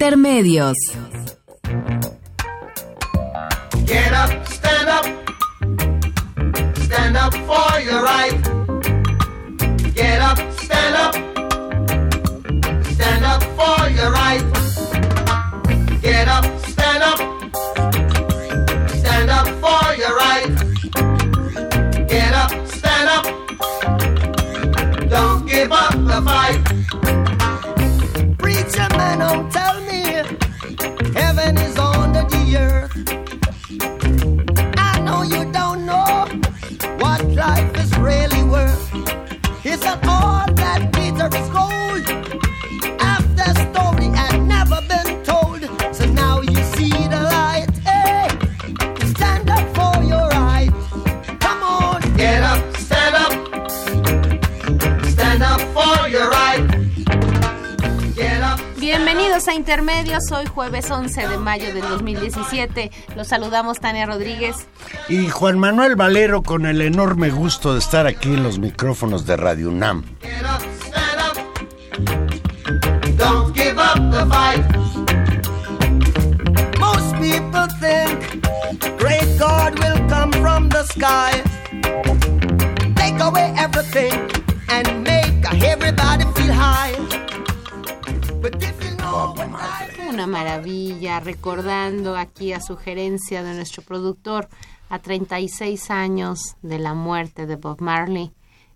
Intermedios. Get up, stand up. Stand up for your right. Get up, stand up. Stand up for your right. A Intermedios, hoy jueves 11 de mayo del 2017. Los saludamos Tania Rodríguez. Y Juan Manuel Valero con el enorme gusto de estar aquí en los micrófonos de Radio UNAM. Get up, stand Una maravilla, recordando aquí a sugerencia de nuestro productor a 36 años de la muerte de Bob Marley.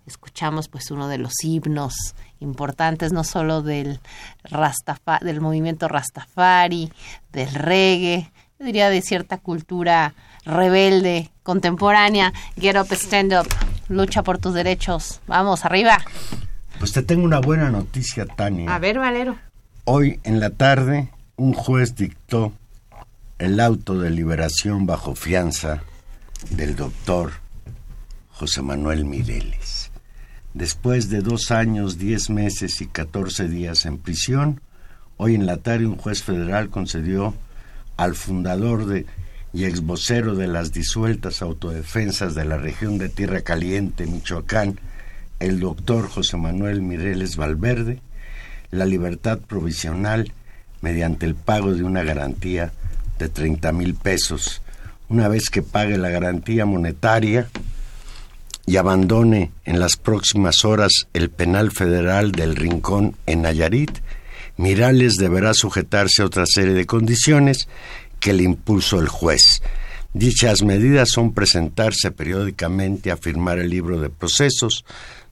Escuchamos pues uno de los himnos importantes no solo del Rastafa- del movimiento Rastafari, del reggae, yo diría de cierta cultura rebelde, contemporánea. Get up, stand up, lucha por tus derechos. Vamos, arriba. Pues te tengo una buena noticia, Tania. A ver, Valero. Hoy en la tarde, un juez dictó el auto de liberación bajo fianza del doctor José Manuel Mireles. Después de dos años, diez meses y catorce días en prisión, hoy en la tarde un juez federal concedió al fundador de, y ex vocero de las disueltas autodefensas de la región de Tierra Caliente, Michoacán, el doctor José Manuel Mireles Valverde, la libertad provisional mediante el pago de una garantía de 30 mil pesos. Una vez que pague la garantía monetaria y abandone en las próximas horas el penal federal del Rincón en Nayarit, Mirales deberá sujetarse a otra serie de condiciones que le impuso el juez. Dichas medidas son presentarse periódicamente a firmar el libro de procesos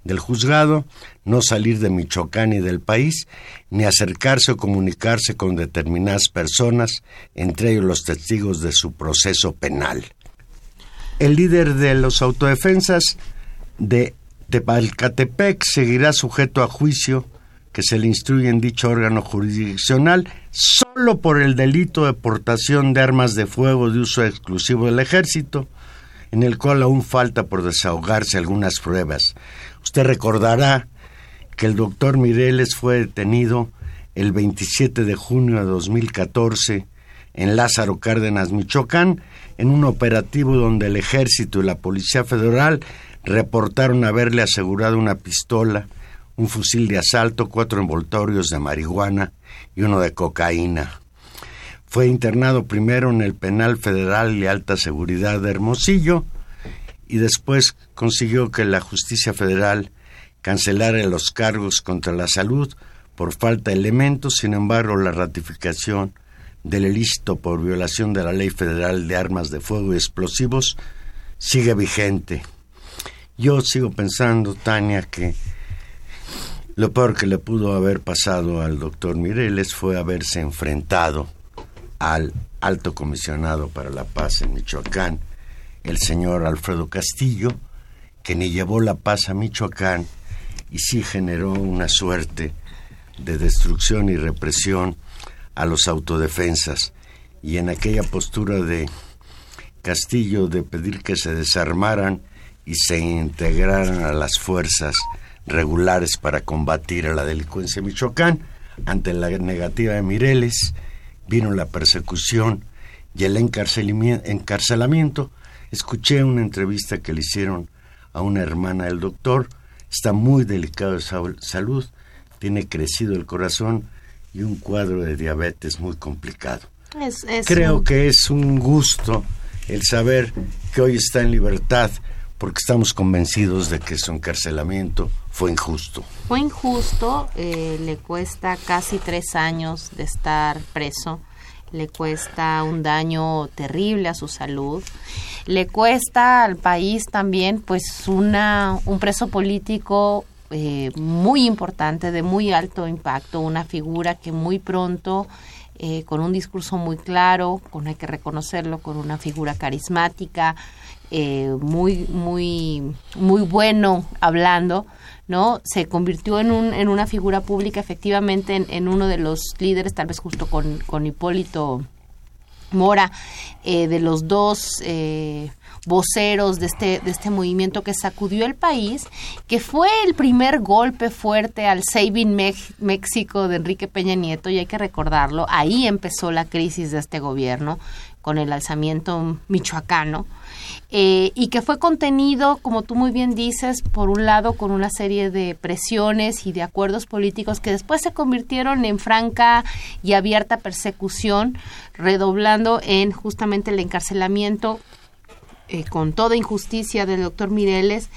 del juzgado, no salir de Michoacán y del país, ni acercarse o comunicarse con determinadas personas, entre ellos los testigos de su proceso penal. El líder de los autodefensas de Tepalcatepec seguirá sujeto a juicio que se le instruye en dicho órgano jurisdiccional solo por el delito de portación de armas de fuego de uso exclusivo del ejército, en el cual aún falta por desahogarse algunas pruebas. Usted recordará que el doctor Mireles fue detenido el 27 de junio de 2014 en Lázaro Cárdenas, Michoacán, en un operativo donde el ejército y la Policía Federal reportaron haberle asegurado una pistola, un fusil de asalto, cuatro envoltorios de marihuana y uno de cocaína. Fue internado primero en el Penal Federal de Alta Seguridad de Hermosillo y después consiguió que la justicia federal cancelara los cargos contra la salud por falta de elementos, sin embargo la ratificación del ilícito por violación de la Ley Federal de Armas de Fuego y Explosivos sigue vigente. Yo sigo pensando, Tania, que lo peor que le pudo haber pasado al doctor Mireles fue haberse enfrentado al alto comisionado para la paz en Michoacán, el señor Alfredo Castillo, que ni llevó la paz a Michoacán y sí generó una suerte de destrucción y represión a los autodefensas. Y en aquella postura de Castillo de pedir que se desarmaran y se integraran a las fuerzas regulares para combatir a la delincuencia en Michoacán, ante la negativa de Mireles, vino la persecución y el encarcelamiento. Escuché una entrevista que le hicieron a una hermana del doctor, está muy delicado de salud, tiene crecido el corazón y un cuadro de diabetes muy complicado. Creo que es un gusto el saber que hoy está en libertad porque estamos convencidos de que su encarcelamiento fue injusto. Fue injusto, eh, le cuesta casi tres años de estar preso, le cuesta un daño terrible a su salud, le cuesta al país también pues una, un preso político eh, muy importante, de muy alto impacto, una figura que muy pronto eh, con un discurso muy claro, con hay que reconocerlo, con una figura carismática, muy, muy, muy bueno hablando, ¿no? Se convirtió en, un, en una figura pública, efectivamente, en, uno de los líderes, tal vez justo con, con Hipólito Mora, eh, de los dos voceros de este, de este movimiento que sacudió el país, que fue el primer golpe fuerte al Saving México de Enrique Peña Nieto, y hay que recordarlo, ahí empezó la crisis de este gobierno con el alzamiento michoacano. Eh, y que fue contenido, como tú muy bien dices, por un lado con una serie de presiones y de acuerdos políticos que después se convirtieron en franca y abierta persecución, redoblando en justamente el encarcelamiento eh, con toda injusticia del doctor Mireles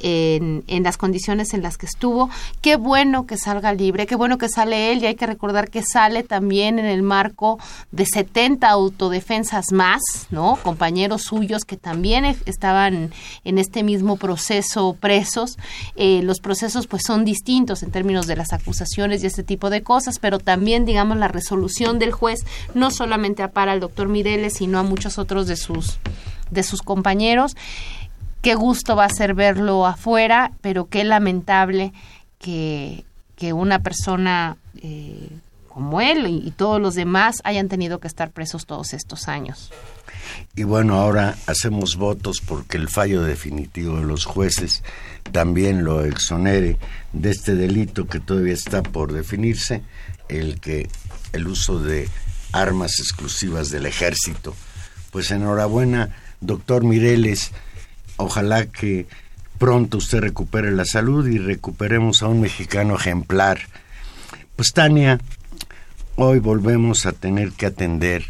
en, las condiciones en las que estuvo. Qué bueno que salga libre, qué bueno que sale él y hay que recordar que sale también en el marco de 70 autodefensas más, ¿no? Compañeros suyos que también e, estaban en este mismo proceso presos. Eh, los procesos pues son distintos en términos de las acusaciones y este tipo de cosas, pero también digamos la resolución del juez no solamente para al doctor Mireles, sino a muchos otros de sus de sus compañeros qué gusto va a ser verlo afuera, pero qué lamentable que, que una persona eh, como él y, todos los demás hayan tenido que estar presos todos estos años. Y bueno, ahora hacemos votos porque el fallo definitivo de los jueces también lo exonere de este delito que todavía está por definirse, el que el uso de armas exclusivas del ejército. Pues enhorabuena, doctor Mireles Ojalá que pronto usted recupere la salud y recuperemos a un mexicano ejemplar. Pues Tania, hoy volvemos a tener que atender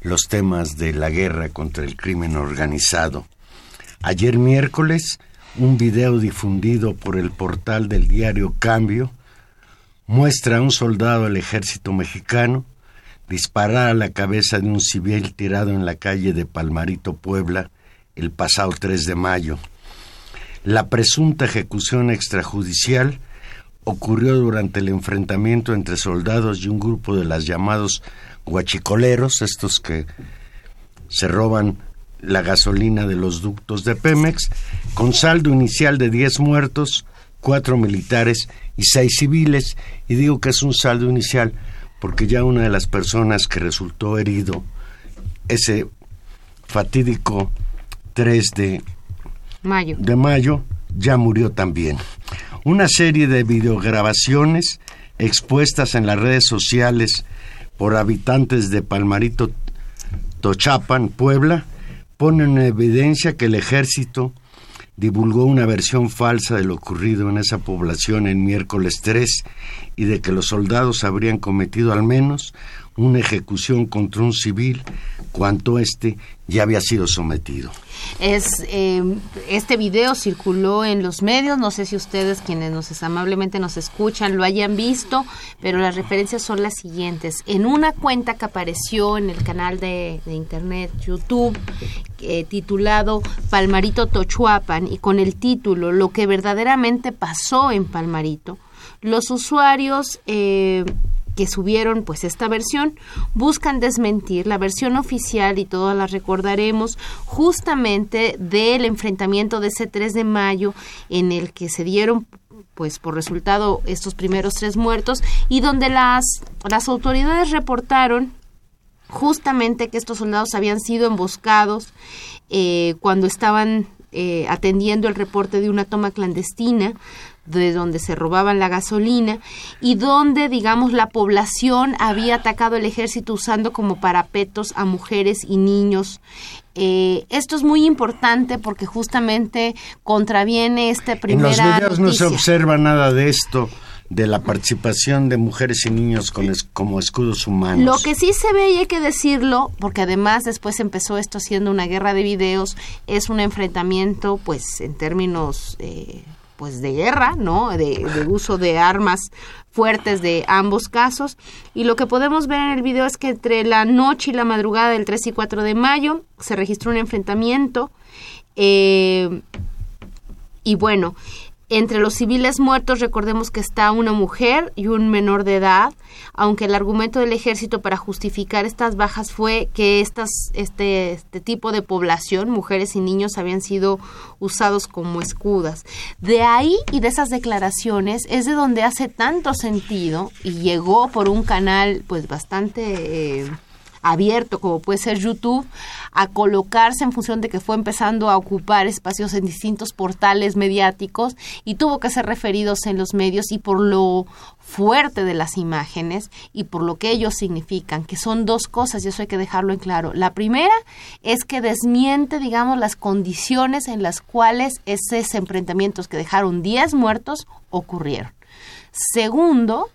los temas de la guerra contra el crimen organizado. Ayer miércoles, un video difundido por el portal del diario Cambio muestra a un soldado del ejército mexicano disparar a la cabeza de un civil tirado en la calle de Palmarito, Puebla, el pasado 3 de mayo. La presunta ejecución extrajudicial ocurrió durante el enfrentamiento entre soldados y un grupo de las llamados guachicoleros, estos que se roban la gasolina de los ductos de Pemex, con saldo inicial de 10 muertos, 4 militares y 6 civiles, y digo que es un saldo inicial porque ya una de las personas que resultó herido ese fatídico 3 de mayo. de mayo ya murió también. Una serie de videograbaciones expuestas en las redes sociales por habitantes de Palmarito Tochapan, Puebla, ponen en evidencia que el ejército divulgó una versión falsa de lo ocurrido en esa población en miércoles 3 y de que los soldados habrían cometido al menos una ejecución contra un civil cuanto éste ya había sido sometido. Es, eh, este video circuló en los medios, no sé si ustedes quienes nos amablemente nos escuchan lo hayan visto, pero las referencias son las siguientes. En una cuenta que apareció en el canal de, internet YouTube eh, titulado Palmarito Tochuapan y con el título Lo que verdaderamente pasó en Palmarito, los usuarios... Eh, que subieron pues esta versión buscan desmentir la versión oficial y todas las recordaremos justamente del enfrentamiento de ese 3 de mayo en el que se dieron pues por resultado estos primeros tres muertos y donde las las autoridades reportaron justamente que estos soldados habían sido emboscados eh, cuando estaban eh, atendiendo el reporte de una toma clandestina de donde se robaban la gasolina y donde, digamos, la población había atacado el ejército usando como parapetos a mujeres y niños. Eh, esto es muy importante porque justamente contraviene esta primera en los videos no se observa nada de esto, de la participación de mujeres y niños con es- como escudos humanos. Lo que sí se ve, y hay que decirlo, porque además después empezó esto siendo una guerra de videos, es un enfrentamiento, pues, en términos, eh, pues, de guerra, ¿no? De, de uso de armas fuertes de ambos casos. Y lo que podemos ver en el video es que entre la noche y la madrugada del 3 y 4 de mayo se registró un enfrentamiento. eh, y bueno, entre los civiles muertos recordemos que está una mujer y un menor de edad, aunque el argumento del ejército para justificar estas bajas fue que estas, este, este tipo de población, mujeres y niños, habían sido usados como escudas. De ahí y de esas declaraciones es de donde hace tanto sentido y llegó por un canal pues bastante... eh, abierto como puede ser YouTube a colocarse en función de que fue empezando a ocupar espacios en distintos portales mediáticos y tuvo que ser referidos en los medios y por lo fuerte de las imágenes y por lo que ellos significan, que son dos cosas y eso hay que dejarlo en claro. La primera es que desmiente, digamos, las condiciones en las cuales esos enfrentamientos que dejaron 10 muertos ocurrieron. Segundo,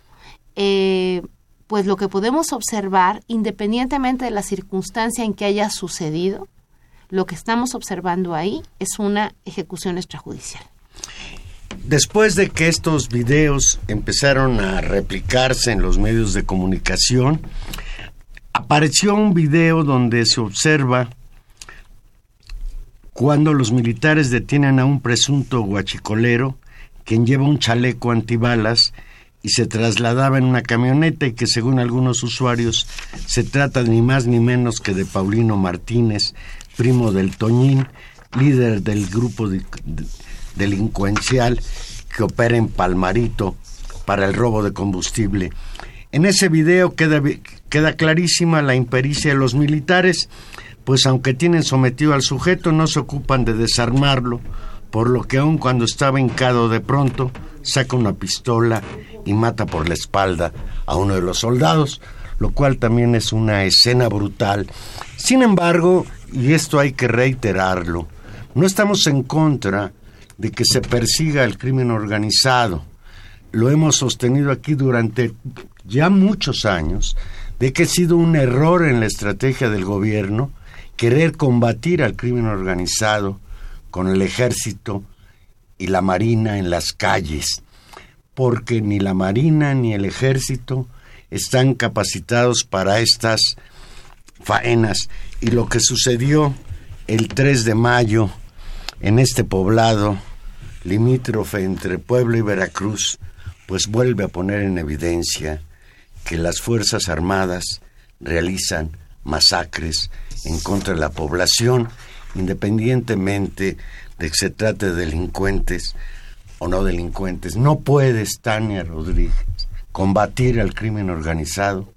eh, pues lo que podemos observar, independientemente de la circunstancia en que haya sucedido, lo que estamos observando ahí es una ejecución extrajudicial. Después de que estos videos empezaron a replicarse en los medios de comunicación, apareció un video donde se observa cuando los militares detienen a un presunto guachicolero, quien lleva un chaleco antibalas y se trasladaba en una camioneta y que según algunos usuarios se trata ni más ni menos que de Paulino Martínez, primo del Toñín, líder del grupo de- de- delincuencial que opera en Palmarito para el robo de combustible. En ese video queda, queda clarísima la impericia de los militares, pues aunque tienen sometido al sujeto no se ocupan de desarmarlo, por lo que aun cuando estaba hincado de pronto saca una pistola y mata por la espalda a uno de los soldados, lo cual también es una escena brutal. Sin embargo, y esto hay que reiterarlo, no estamos en contra de que se persiga el crimen organizado. Lo hemos sostenido aquí durante ya muchos años, de que ha sido un error en la estrategia del gobierno querer combatir al crimen organizado con el ejército y la marina en las calles, porque ni la marina ni el ejército están capacitados para estas faenas. Y lo que sucedió el 3 de mayo en este poblado limítrofe entre Puebla y Veracruz, pues vuelve a poner en evidencia que las Fuerzas Armadas realizan masacres en contra de la población, independientemente de que se trate de delincuentes o no delincuentes. No puedes, Tania Rodríguez, combatir al crimen organizado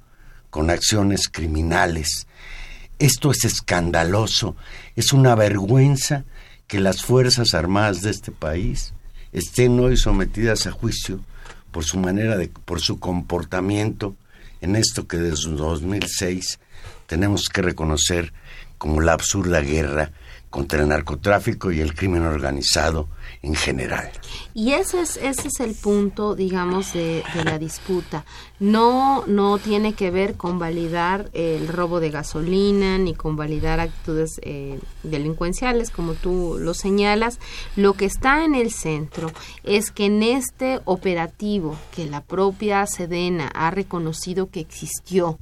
con acciones criminales. Esto es escandaloso, es una vergüenza que las Fuerzas Armadas de este país estén hoy sometidas a juicio por su manera de, por su comportamiento en esto que desde 2006 tenemos que reconocer como la absurda guerra contra el narcotráfico y el crimen organizado en general. Y ese es, ese es el punto, digamos, de, la disputa. No, no tiene que ver con validar el robo de gasolina ni con validar actitudes eh, delincuenciales, como tú lo señalas. Lo que está en el centro es que en este operativo que la propia Sedena ha reconocido que existió,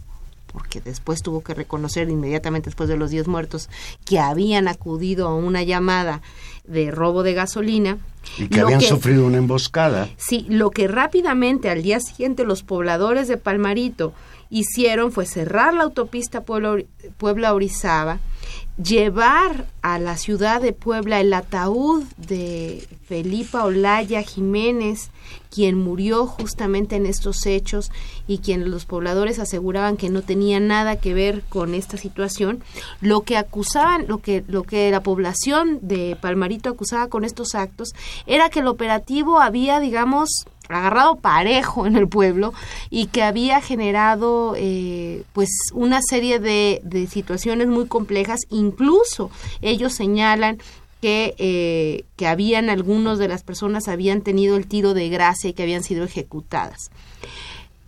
porque después tuvo que reconocer inmediatamente después de los 10 muertos que habían acudido a una llamada de robo de gasolina, Y que Lo habían que- sufrido una emboscada. Sí, lo que rápidamente al día siguiente los pobladores de Palmarito hicieron fue cerrar la autopista Puebla- Puebla-Orizaba, llevar a la ciudad de Puebla el ataúd de Felipa Olaya Jiménez, quien murió justamente en estos hechos y quien los pobladores aseguraban que no tenía nada que ver con esta situación, lo que acusaban, lo que lo que la población de Palmarito acusaba con estos actos era que el operativo había, digamos, agarrado parejo en el pueblo y que había generado eh, pues una serie de, de situaciones muy complejas. Incluso ellos señalan que, eh, que habían algunos de las personas habían tenido el tiro de gracia y que habían sido ejecutadas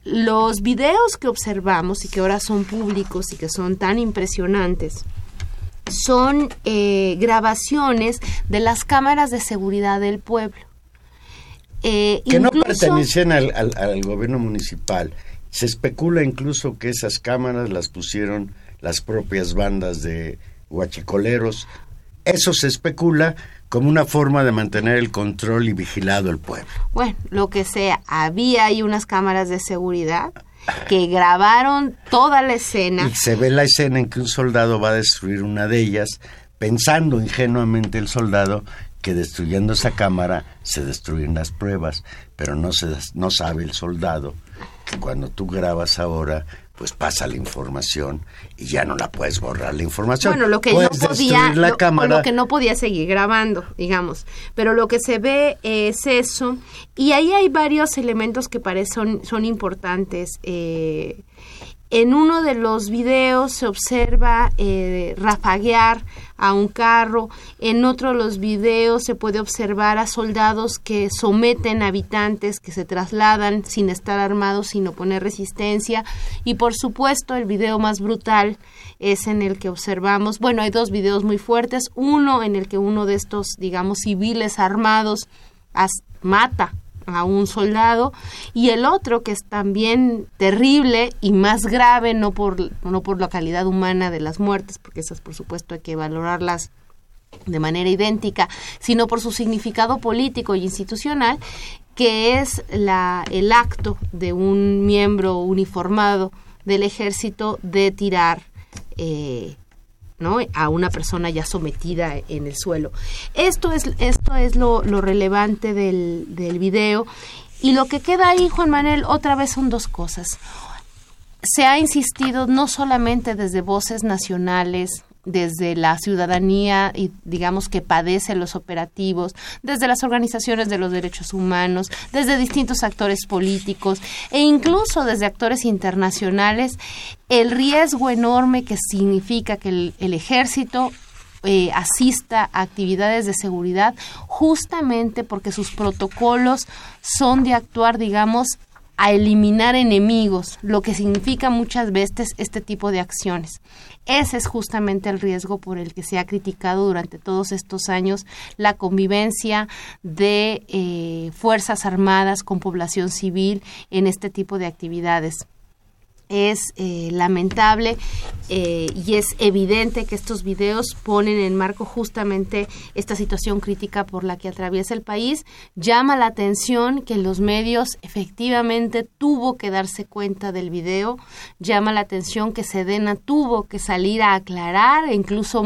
los videos que observamos y que ahora son públicos y que son tan impresionantes son eh, grabaciones de las cámaras de seguridad del pueblo eh, Que no pertenecían al, al- al gobierno municipal. Se especula incluso que esas cámaras las pusieron las propias bandas de huachicoleros. Eso se especula como una forma de mantener el control y vigilado el pueblo. Bueno, lo que sea, había ahí unas cámaras de seguridad que grabaron toda la escena. Y se ve la escena en que un soldado va a destruir una de ellas, pensando ingenuamente el soldado que destruyendo esa cámara se destruyen las pruebas, pero no, se, no sabe el soldado que cuando tú grabas ahora, pues pasa la información y ya no la puedes borrar la información. Bueno, lo que no podía, la lo, cámara. lo que no podía seguir grabando, digamos. Pero lo que se ve es eso. Y ahí hay varios elementos que parecen son importantes. Eh, en uno de los videos se observa eh, rafaguear a un carro, en otro de los videos se puede observar a soldados que someten habitantes que se trasladan sin estar armados, sin oponer resistencia, y por supuesto el video más brutal es en el que observamos, bueno, hay dos videos muy fuertes, uno en el que uno de estos, digamos, civiles armados mata a un soldado. Y el otro que es también terrible y más grave no por no por la calidad humana de las muertes porque esas por supuesto hay que valorarlas de manera idéntica sino por su significado político y institucional que es la el acto de un miembro uniformado del ejército de tirar eh, a una persona ya sometida en el suelo. Esto es, esto es lo, lo relevante del, del video. Y lo que queda ahí, Juan Manuel, otra vez son dos cosas. Se ha insistido no solamente desde voces nacionales, desde la ciudadanía y digamos que padece los operativos, desde las organizaciones de los derechos humanos, desde distintos actores políticos e incluso desde actores internacionales, el riesgo enorme que significa que el, el ejército eh, asista a actividades de seguridad justamente porque sus protocolos son de actuar, digamos, a eliminar enemigos, lo que significa muchas veces este tipo de acciones. Ese es justamente el riesgo por el que se ha criticado durante todos estos años la convivencia de eh, Fuerzas Armadas con población civil en este tipo de actividades es eh, lamentable eh, y es evidente que estos videos ponen en marco justamente esta situación crítica por la que atraviesa el país. Llama la atención que los medios efectivamente tuvo que darse cuenta del video. Llama la atención que Sedena tuvo que salir a aclarar e incluso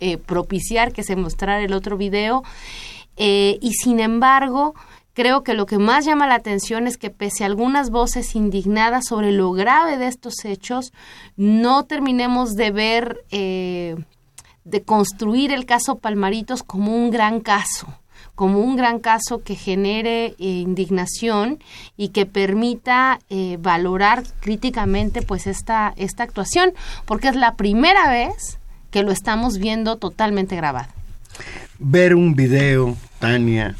eh, propiciar que se mostrara el otro video. Eh, y sin embargo, Creo que lo que más llama la atención es que pese a algunas voces indignadas sobre lo grave de estos hechos, no terminemos de ver, eh, de construir el caso Palmaritos como un gran caso como un gran caso que genere eh, indignación y que permita eh, valorar críticamente pues esta, esta actuación, porque es la primera vez que lo estamos viendo totalmente grabado. Ver un video, Tania,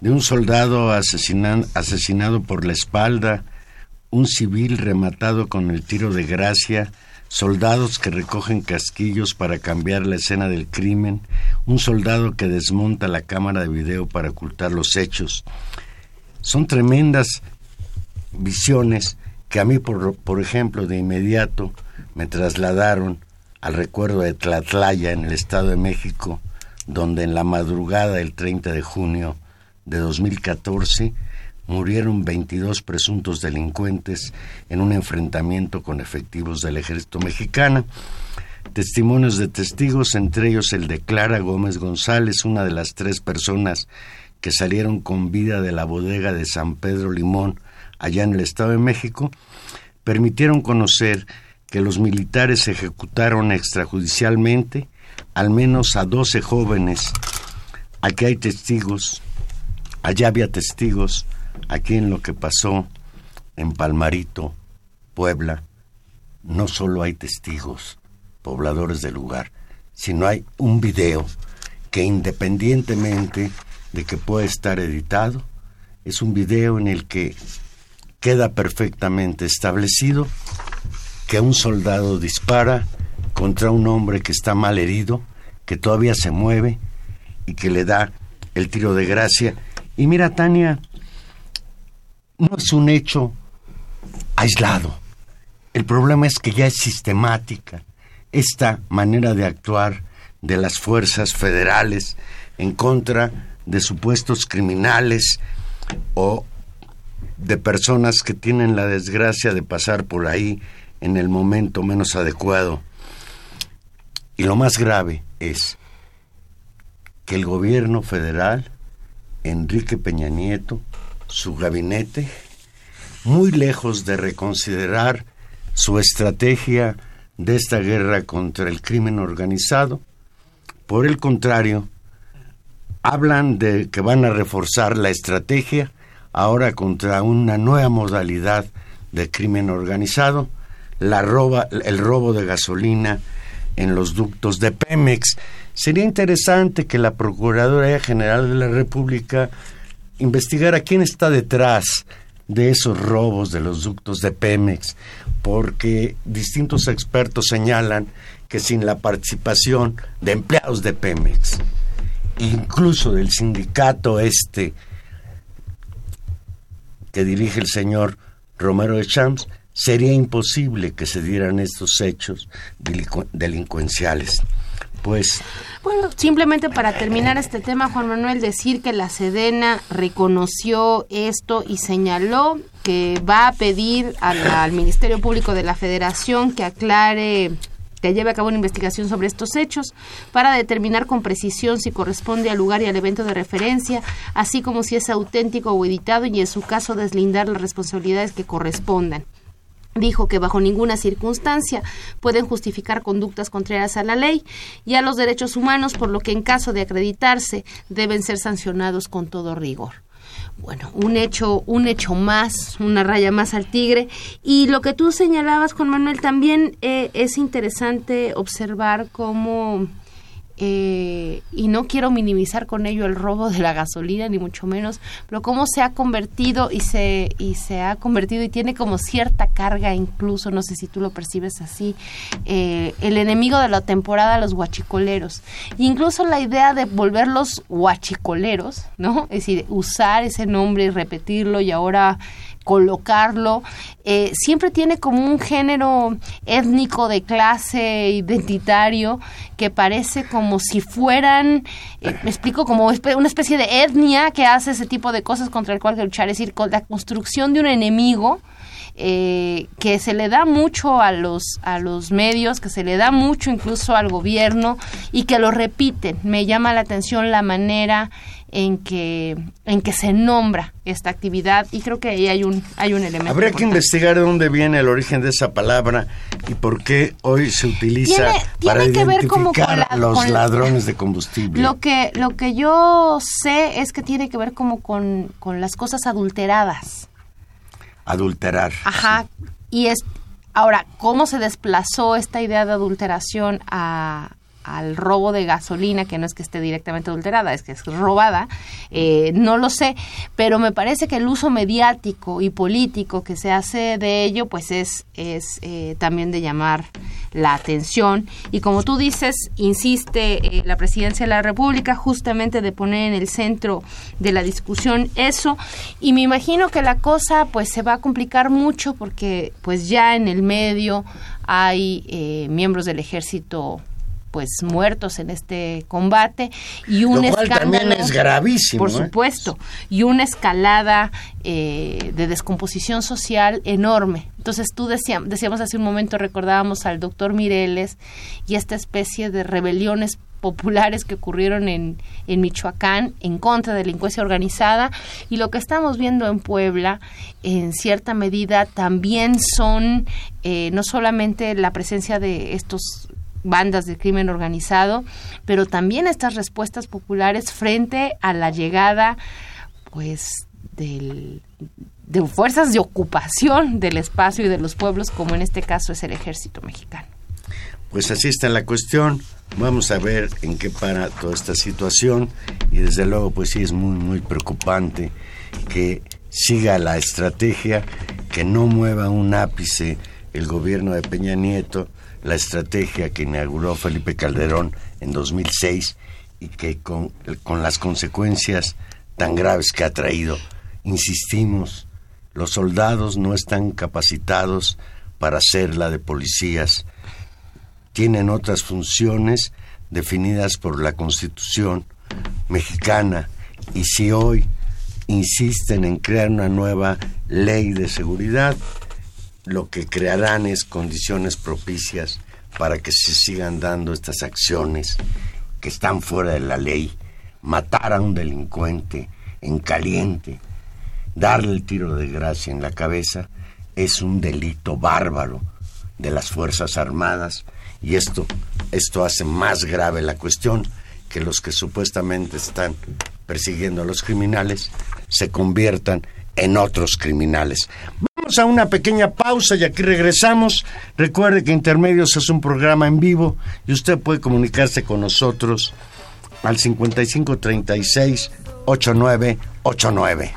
de un soldado asesinan- asesinado por la espalda, un civil rematado con el tiro de gracia, soldados que recogen casquillos para cambiar la escena del crimen, un soldado que desmonta la cámara de video para ocultar los hechos. Son tremendas visiones que a mí, por, por ejemplo, de inmediato me trasladaron al recuerdo de Tlatlaya en el Estado de México, donde en la madrugada del 30 de junio de 2014 murieron 22 presuntos delincuentes en un enfrentamiento con efectivos del ejército mexicano. Testimonios de testigos, entre ellos el de Clara Gómez González, una de las tres personas que salieron con vida de la bodega de San Pedro Limón, allá en el Estado de México, permitieron conocer que los militares ejecutaron extrajudicialmente al menos a 12 jóvenes. Aquí hay testigos, allá había testigos, aquí en lo que pasó en Palmarito, Puebla, no solo hay testigos, pobladores del lugar, sino hay un video que independientemente de que pueda estar editado, es un video en el que queda perfectamente establecido que un soldado dispara contra un hombre que está mal herido, que todavía se mueve y que le da el tiro de gracia. Y mira, Tania, no es un hecho aislado. El problema es que ya es sistemática esta manera de actuar de las fuerzas federales en contra de supuestos criminales o de personas que tienen la desgracia de pasar por ahí en el momento menos adecuado. Y lo más grave es que el gobierno federal, Enrique Peña Nieto, su gabinete, muy lejos de reconsiderar su estrategia de esta guerra contra el crimen organizado, por el contrario, hablan de que van a reforzar la estrategia ahora contra una nueva modalidad de crimen organizado, la roba, el robo de gasolina en los ductos de Pemex. Sería interesante que la Procuraduría General de la República investigara quién está detrás de esos robos de los ductos de Pemex, porque distintos expertos señalan que sin la participación de empleados de Pemex, incluso del sindicato este que dirige el señor Romero de Champs, sería imposible que se dieran estos hechos delincuenciales. Pues. Bueno, simplemente para terminar este tema, Juan Manuel, decir que la Sedena reconoció esto y señaló que va a pedir al Ministerio Público de la Federación que aclare que lleve a cabo una investigación sobre estos hechos para determinar con precisión si corresponde al lugar y al evento de referencia, así como si es auténtico o editado y en su caso deslindar las responsabilidades que correspondan dijo que bajo ninguna circunstancia pueden justificar conductas contrarias a la ley y a los derechos humanos, por lo que en caso de acreditarse deben ser sancionados con todo rigor. Bueno, un hecho, un hecho más, una raya más al tigre. Y lo que tú señalabas, Juan Manuel, también eh, es interesante observar cómo eh, y no quiero minimizar con ello el robo de la gasolina ni mucho menos, pero cómo se ha convertido y se y se ha convertido y tiene como cierta carga incluso, no sé si tú lo percibes así, eh, el enemigo de la temporada los guachicoleros, incluso la idea de volverlos guachicoleros, ¿no? Es decir, usar ese nombre y repetirlo y ahora colocarlo, eh, siempre tiene como un género étnico de clase identitario que parece como si fueran, eh, me explico, como una especie de etnia que hace ese tipo de cosas contra el cual que luchar, es decir, con la construcción de un enemigo. Eh, que se le da mucho a los a los medios, que se le da mucho incluso al gobierno y que lo repiten. Me llama la atención la manera en que, en que se nombra esta actividad y creo que ahí hay un, hay un elemento. Habría que investigar de dónde viene el origen de esa palabra y por qué hoy se utiliza para identificar a los ladrones de combustible. Lo que, lo que yo sé es que tiene que ver como con, con las cosas adulteradas. Adulterar. Ajá. Y es, ahora, ¿cómo se desplazó esta idea de adulteración a, al robo de gasolina, que no es que esté directamente adulterada, es que es robada, eh, no lo sé, pero me parece que el uso mediático y político que se hace de ello, pues es, es eh, también de llamar la atención. Y como tú dices, insiste eh, la presidencia de la República justamente de poner en el centro de la discusión eso, y me imagino que la cosa pues se va a complicar mucho porque pues ya en el medio hay miembros del ejército pues muertos en este combate y un Lo cual escándalo también es gravísimo. por ¿eh? supuesto y una escalada eh, de descomposición social enorme entonces tú decíamos hace un momento recordábamos al doctor Mireles y esta especie de rebeliones populares que ocurrieron en, en Michoacán en contra de la delincuencia organizada y lo que estamos viendo en Puebla en cierta medida también son eh, no solamente la presencia de estos bandas de crimen organizado, pero también estas respuestas populares frente a la llegada pues del de fuerzas de ocupación del espacio y de los pueblos, como en este caso es el ejército mexicano. Pues así está la cuestión. Vamos a ver en qué para toda esta situación y desde luego pues sí es muy muy preocupante que siga la estrategia, que no mueva un ápice el gobierno de Peña Nieto, la estrategia que inauguró Felipe Calderón en 2006 y que con, con las consecuencias tan graves que ha traído, insistimos, los soldados no están capacitados para ser la de policías, tienen otras funciones definidas por la Constitución mexicana. Y si hoy insisten en crear una nueva ley de seguridad, lo que crearán es condiciones propicias para que se sigan dando estas acciones que están fuera de la ley, matar a un delincuente en caliente, darle el tiro de gracia en la cabeza, es un delito bárbaro de las Fuerzas Armadas y esto, esto hace más grave la cuestión que los que supuestamente están persiguiendo a los criminales se conviertan en otros criminales. A una pequeña pausa y aquí regresamos. Recuerde que Intermedios es un programa en vivo y usted puede comunicarse con nosotros al 5536 8989.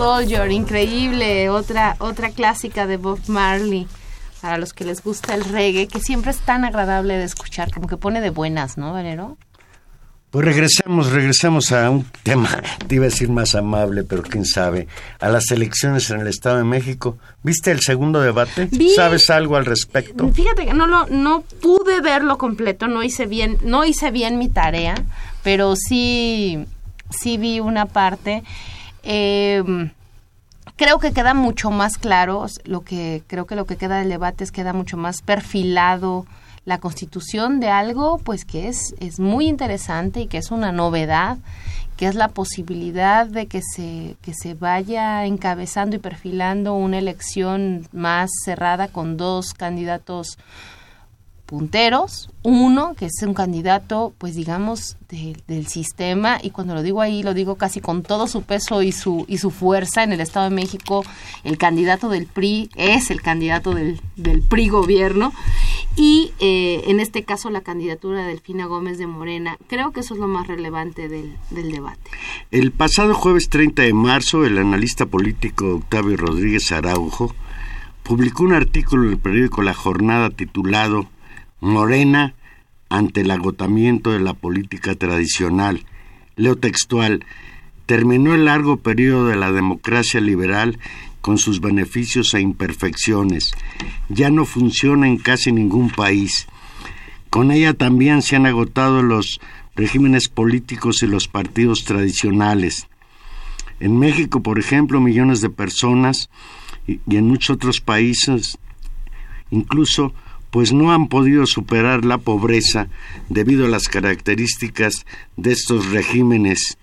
Soldier, increíble, otra, otra clásica de Bob Marley. Para los que les gusta el reggae, que siempre es tan agradable de escuchar, como que pone de buenas, ¿no, Valero? Pues regresamos, regresamos a un tema, te iba a decir más amable, pero quién sabe, a las elecciones en el Estado de México. ¿Viste el segundo debate? Vi. ¿Sabes algo al respecto? Fíjate que no lo, no pude verlo completo, no hice bien, no hice bien mi tarea, pero sí, sí vi una parte. Eh, creo que queda mucho más claro, lo que creo que lo que queda del debate es queda mucho más perfilado la constitución de algo pues que es, es muy interesante y que es una novedad, que es la posibilidad de que se, que se vaya encabezando y perfilando una elección más cerrada con dos candidatos punteros, uno que es un candidato, pues digamos, de- del sistema, y cuando lo digo ahí, lo digo casi con todo su peso y su, y su fuerza en el Estado de México, el candidato del PRI es el candidato del, del PRI gobierno, y eh, en este caso la candidatura de Delfina Gómez de Morena, creo que eso es lo más relevante del, del debate. El pasado jueves 30 de marzo, el analista político Octavio Rodríguez Araujo publicó un artículo en el periódico La Jornada titulado Morena ante el agotamiento de la política tradicional. Leo textual, terminó el largo periodo de la democracia liberal con sus beneficios e imperfecciones. Ya no funciona en casi ningún país. Con ella también se han agotado los regímenes políticos y los partidos tradicionales. En México, por ejemplo, millones de personas y, en muchos otros países incluso pues no han podido superar la pobreza debido a las características de estos regímenes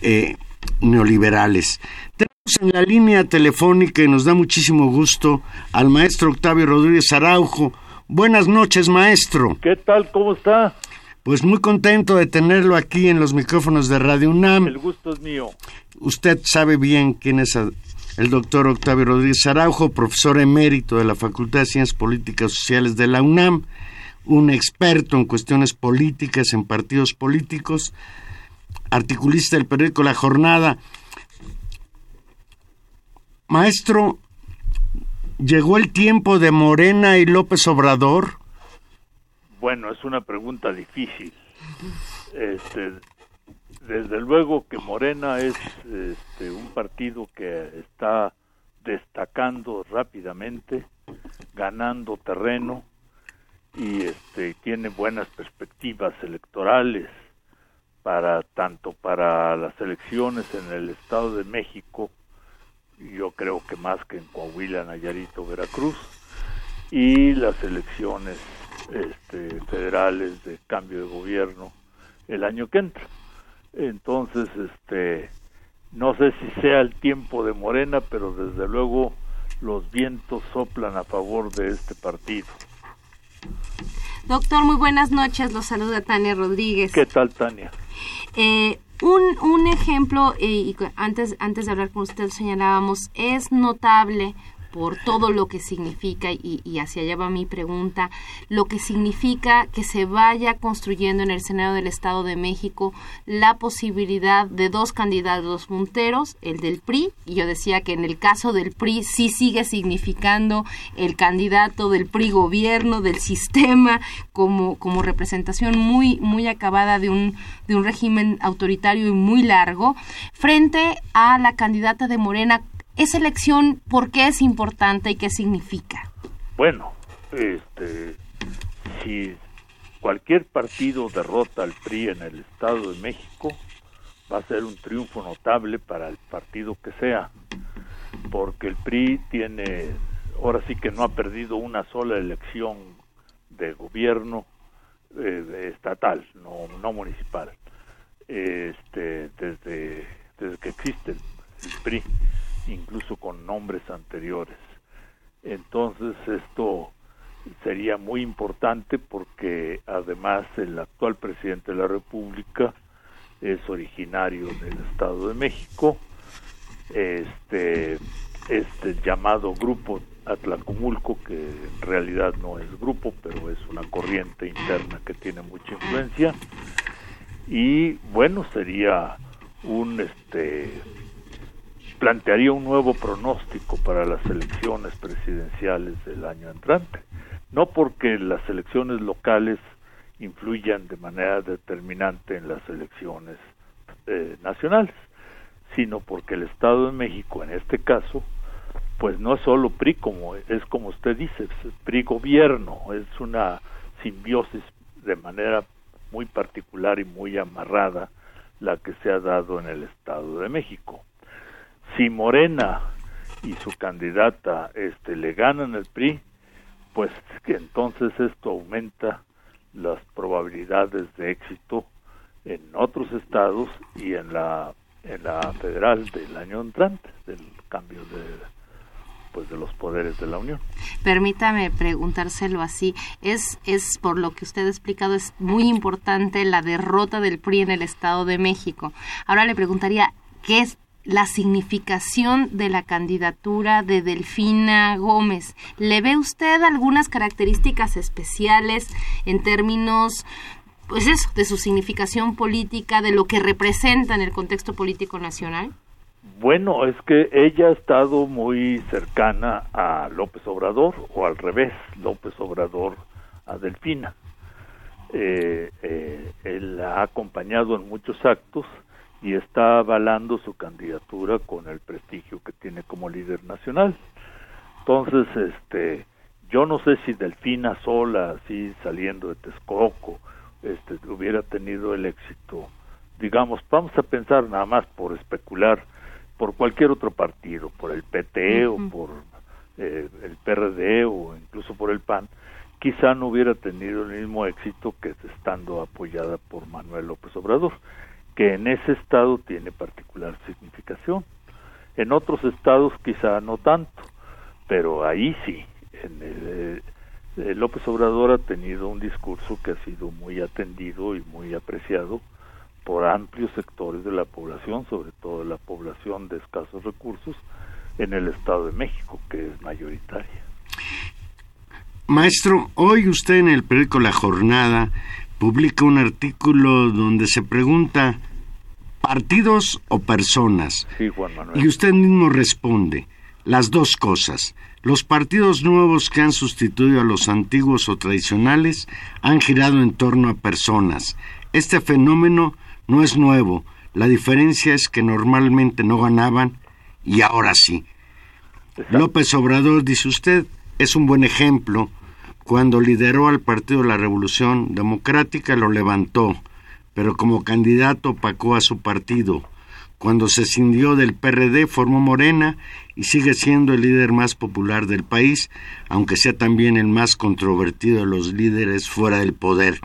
eh, neoliberales. Tenemos en la línea telefónica y nos da muchísimo gusto al maestro Octavio Rodríguez Araujo. Buenas noches, maestro. ¿Qué tal? ¿Cómo está? Pues muy contento de tenerlo aquí en los micrófonos de Radio UNAM. El gusto es mío. Usted sabe bien quién es el doctor Octavio Rodríguez Araujo, profesor emérito de la Facultad de Ciencias Políticas Sociales de la UNAM, un experto en cuestiones políticas, en partidos políticos, articulista del periódico La Jornada. Maestro, ¿llegó el tiempo de Morena y López Obrador? Bueno, es una pregunta difícil. Este, desde luego que Morena es este, un partido que está destacando rápidamente, ganando terreno y este, tiene buenas perspectivas electorales para tanto para las elecciones en el Estado de México, yo creo que más que en Coahuila, Nayarit o Veracruz, y las elecciones este, federales de cambio de gobierno el año que entra. Entonces, este, no sé si sea el tiempo de Morena, pero desde luego los vientos soplan a favor de este partido. Doctor, muy buenas noches. Los saluda Tania Rodríguez. ¿Qué tal, Tania? Eh, un, un ejemplo, eh, y antes, antes de hablar con usted señalábamos, es notable por todo lo que significa, y, y, hacia allá va mi pregunta, lo que significa que se vaya construyendo en el Senado del Estado de México la posibilidad de dos candidatos punteros, el del PRI, y yo decía que en el caso del PRI sí sigue significando el candidato del PRI gobierno, del sistema, como, como representación muy, muy acabada de un, de un régimen autoritario y muy largo, frente a la candidata de Morena esa elección, ¿por qué es importante y qué significa? Bueno, este, si cualquier partido derrota al PRI en el Estado de México, va a ser un triunfo notable para el partido que sea, porque el PRI tiene, ahora sí que no ha perdido una sola elección de gobierno eh, estatal, no, no municipal, este, desde, desde que existe el PRI incluso con nombres anteriores. Entonces esto sería muy importante porque además el actual presidente de la República es originario del Estado de México. Este, este llamado grupo Atlacomulco, que en realidad no es grupo, pero es una corriente interna que tiene mucha influencia. Y bueno, sería un este plantearía un nuevo pronóstico para las elecciones presidenciales del año entrante. No porque las elecciones locales influyan de manera determinante en las elecciones eh, nacionales, sino porque el Estado de México, en este caso, pues no es solo PRI, como es como usted dice, es PRI gobierno, es una simbiosis de manera muy particular y muy amarrada la que se ha dado en el Estado de México si Morena y su candidata este le ganan el PRI, pues que entonces esto aumenta las probabilidades de éxito en otros estados y en la en la federal del año entrante del cambio de pues de los poderes de la Unión. Permítame preguntárselo así, es es por lo que usted ha explicado es muy importante la derrota del PRI en el Estado de México. Ahora le preguntaría ¿qué es la significación de la candidatura de Delfina Gómez. ¿Le ve usted algunas características especiales en términos pues eso, de su significación política, de lo que representa en el contexto político nacional? Bueno, es que ella ha estado muy cercana a López Obrador, o al revés, López Obrador a Delfina. Eh, eh, él la ha acompañado en muchos actos, y está avalando su candidatura con el prestigio que tiene como líder nacional. Entonces, este, yo no sé si Delfina sola, así saliendo de Texcoco, este, hubiera tenido el éxito. Digamos, vamos a pensar nada más por especular por cualquier otro partido, por el PT o por eh, el PRD o incluso por el PAN, quizá no hubiera tenido el mismo éxito que estando apoyada por Manuel López Obrador, que en ese estado tiene particular significación. En otros estados quizá no tanto, pero ahí sí. En el, eh, López Obrador ha tenido un discurso que ha sido muy atendido y muy apreciado por amplios sectores de la población, sobre todo la población de escasos recursos, en el Estado de México, que es mayoritaria. Maestro, hoy usted en el periódico La Jornada publica un artículo donde se pregunta partidos o personas. Sí, Juan Manuel. Y usted mismo responde las dos cosas. Los partidos nuevos que han sustituido a los antiguos o tradicionales han girado en torno a personas. Este fenómeno no es nuevo. La diferencia es que normalmente no ganaban y ahora sí. López Obrador, dice usted, es un buen ejemplo. Cuando lideró al Partido de la Revolución Democrática lo levantó, pero como candidato opacó a su partido. Cuando se cindió del PRD formó Morena y sigue siendo el líder más popular del país, aunque sea también el más controvertido de los líderes fuera del poder.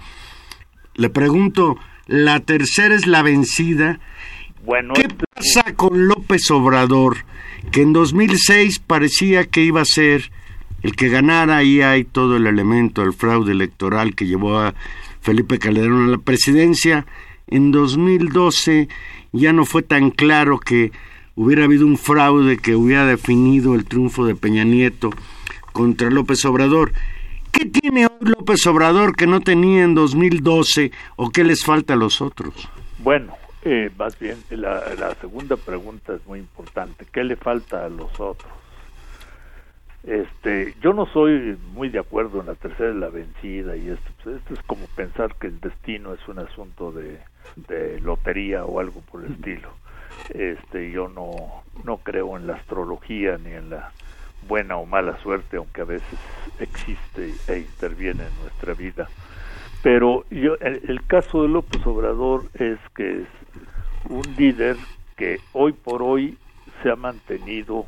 Le pregunto, ¿la tercera es la vencida? Bueno, ¿Qué este- pasa con López Obrador? Que en 2006 parecía que iba a ser el que ganara, ahí hay todo el elemento del fraude electoral que llevó a Felipe Calderón a la presidencia. En 2012 ya no fue tan claro que hubiera habido un fraude que hubiera definido el triunfo de Peña Nieto contra López Obrador. ¿Qué tiene hoy López Obrador que no tenía en 2012 o qué les falta a los otros? Bueno, eh, más bien, la, la segunda pregunta es muy importante. ¿Qué le falta a los otros? Este, yo no soy muy de acuerdo en la tercera y la vencida y esto, pues, esto es como pensar que el destino es un asunto de, de lotería o algo por el estilo. Este, yo no, no creo en la astrología ni en la buena o mala suerte, aunque a veces existe e interviene en nuestra vida. Pero yo, el, el caso de López Obrador es que es un líder que hoy por hoy se ha mantenido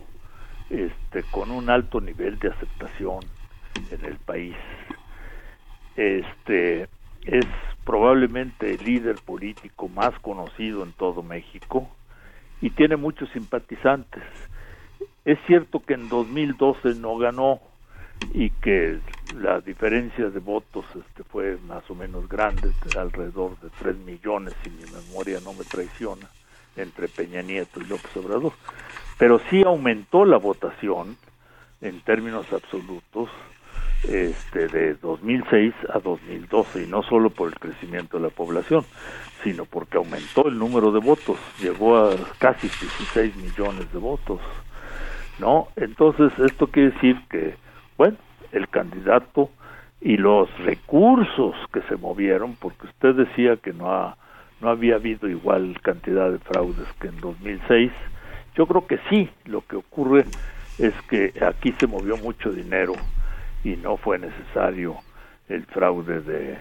este, con un alto nivel de aceptación en el país. Este es probablemente el líder político más conocido en todo México y tiene muchos simpatizantes. Es cierto que en 2012 no ganó y que la diferencia de votos este, fue más o menos grande, alrededor de 3 millones, si mi memoria no me traiciona, entre Peña Nieto y López Obrador. Pero sí aumentó la votación en términos absolutos este, de 2006 a 2012, y no solo por el crecimiento de la población, sino porque aumentó el número de votos, llegó a casi 16 millones de votos. ¿no? Entonces, esto quiere decir que, bueno, el candidato y los recursos que se movieron, porque usted decía que no, ha, no había habido igual cantidad de fraudes que en 2006, yo creo que sí, lo que ocurre es que aquí se movió mucho dinero y no fue necesario el fraude de,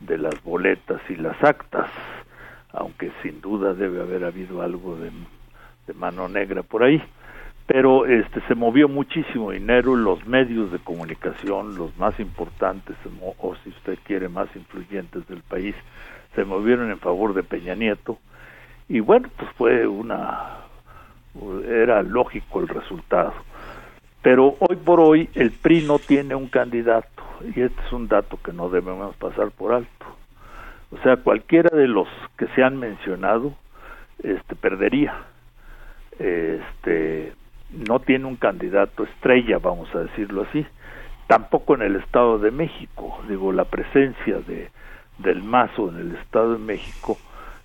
de las boletas y las actas, aunque sin duda debe haber habido algo de, mano negra por ahí. Pero este se movió muchísimo dinero los medios de comunicación los más importantes o si usted quiere más influyentes del país se movieron en favor de Peña Nieto. Y bueno pues fue una era lógico el resultado. Pero hoy por hoy el PRI no tiene un candidato y este es un dato que no debemos pasar por alto. O sea cualquiera de los que se han mencionado este perdería. Este no tiene un candidato estrella, vamos a decirlo así, tampoco en el Estado de México, digo, la presencia de del Mazo en el Estado de México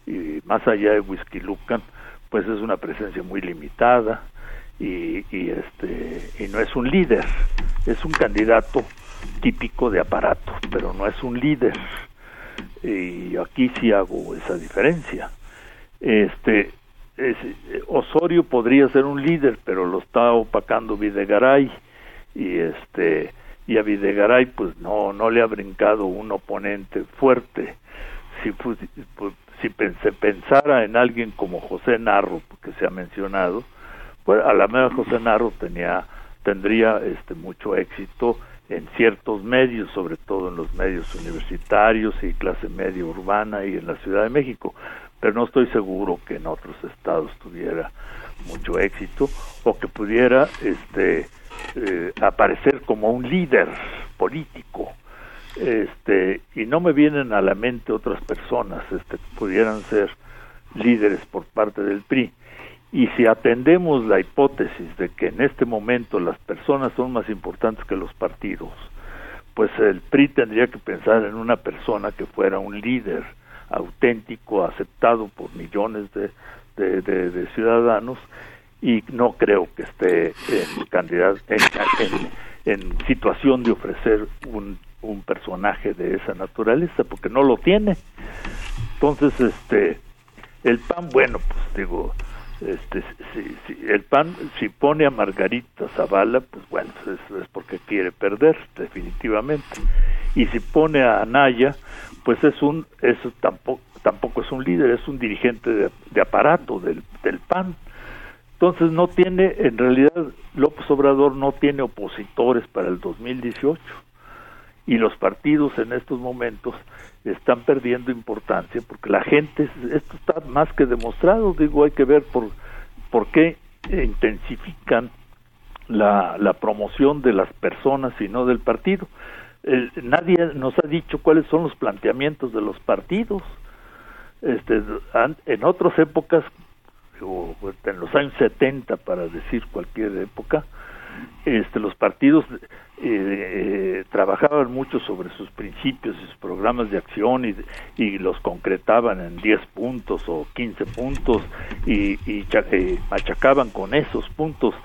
y más allá de Whisky Lucan, pues es una presencia muy limitada y, y este y no es un líder, es un candidato típico de aparato, pero no es un líder. Y aquí sí hago esa diferencia. Este es, Osorio podría ser un líder, pero lo está opacando Videgaray y este y a Videgaray pues no no le ha brincado un oponente fuerte. Si si se pensara en alguien como José Narro, que se ha mencionado, pues a la mejor José Narro tenía tendría este mucho éxito en ciertos medios, sobre todo en los medios universitarios y clase media urbana y en la Ciudad de México, pero no estoy seguro que en otros estados tuviera mucho éxito o que pudiera este eh, aparecer como un líder político. Este y no me vienen a la mente otras personas este que pudieran ser líderes por parte del PRI y si atendemos la hipótesis de que en este momento las personas son más importantes que los partidos, pues el PRI tendría que pensar en una persona que fuera un líder auténtico, aceptado por millones de, de, ciudadanos, y no creo que esté en, candidato, en, situación de ofrecer un, un personaje de esa naturaleza, porque no lo tiene. Entonces, este, el PAN, bueno, pues digo, este si, el PAN si pone a Margarita Zavala pues bueno es, es, porque quiere perder definitivamente y si pone a Anaya pues es un eso tampoco tampoco es un líder es un dirigente de, aparato del, del PAN entonces no tiene en realidad López Obrador no tiene opositores para el 2018 y los partidos en estos momentos están perdiendo importancia porque la gente, esto está más que demostrado, digo, hay que ver por, por qué intensifican la, la promoción de las personas y no del partido. nadie nos ha dicho cuáles son los planteamientos de los partidos. Este, en otras épocas, o en los años 70, para decir cualquier época, este, los partidos eh, trabajaban mucho sobre sus principios y sus programas de acción y, y los concretaban en 10 puntos o 15 puntos y, y eh, machacaban con esos puntos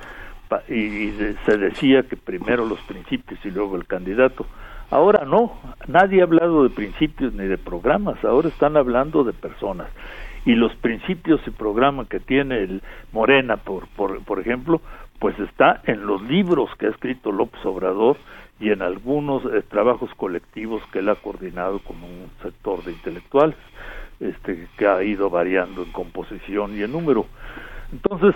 y, se decía que primero los principios y luego el candidato. Ahora no, nadie ha hablado de principios ni de programas, ahora están hablando de personas. Y los principios y programas que tiene el Morena, por, por, por ejemplo, pues está en los libros que ha escrito López Obrador y en algunos eh, trabajos colectivos que él ha coordinado con un sector de intelectuales, este, que ha ido variando en composición y en número. Entonces,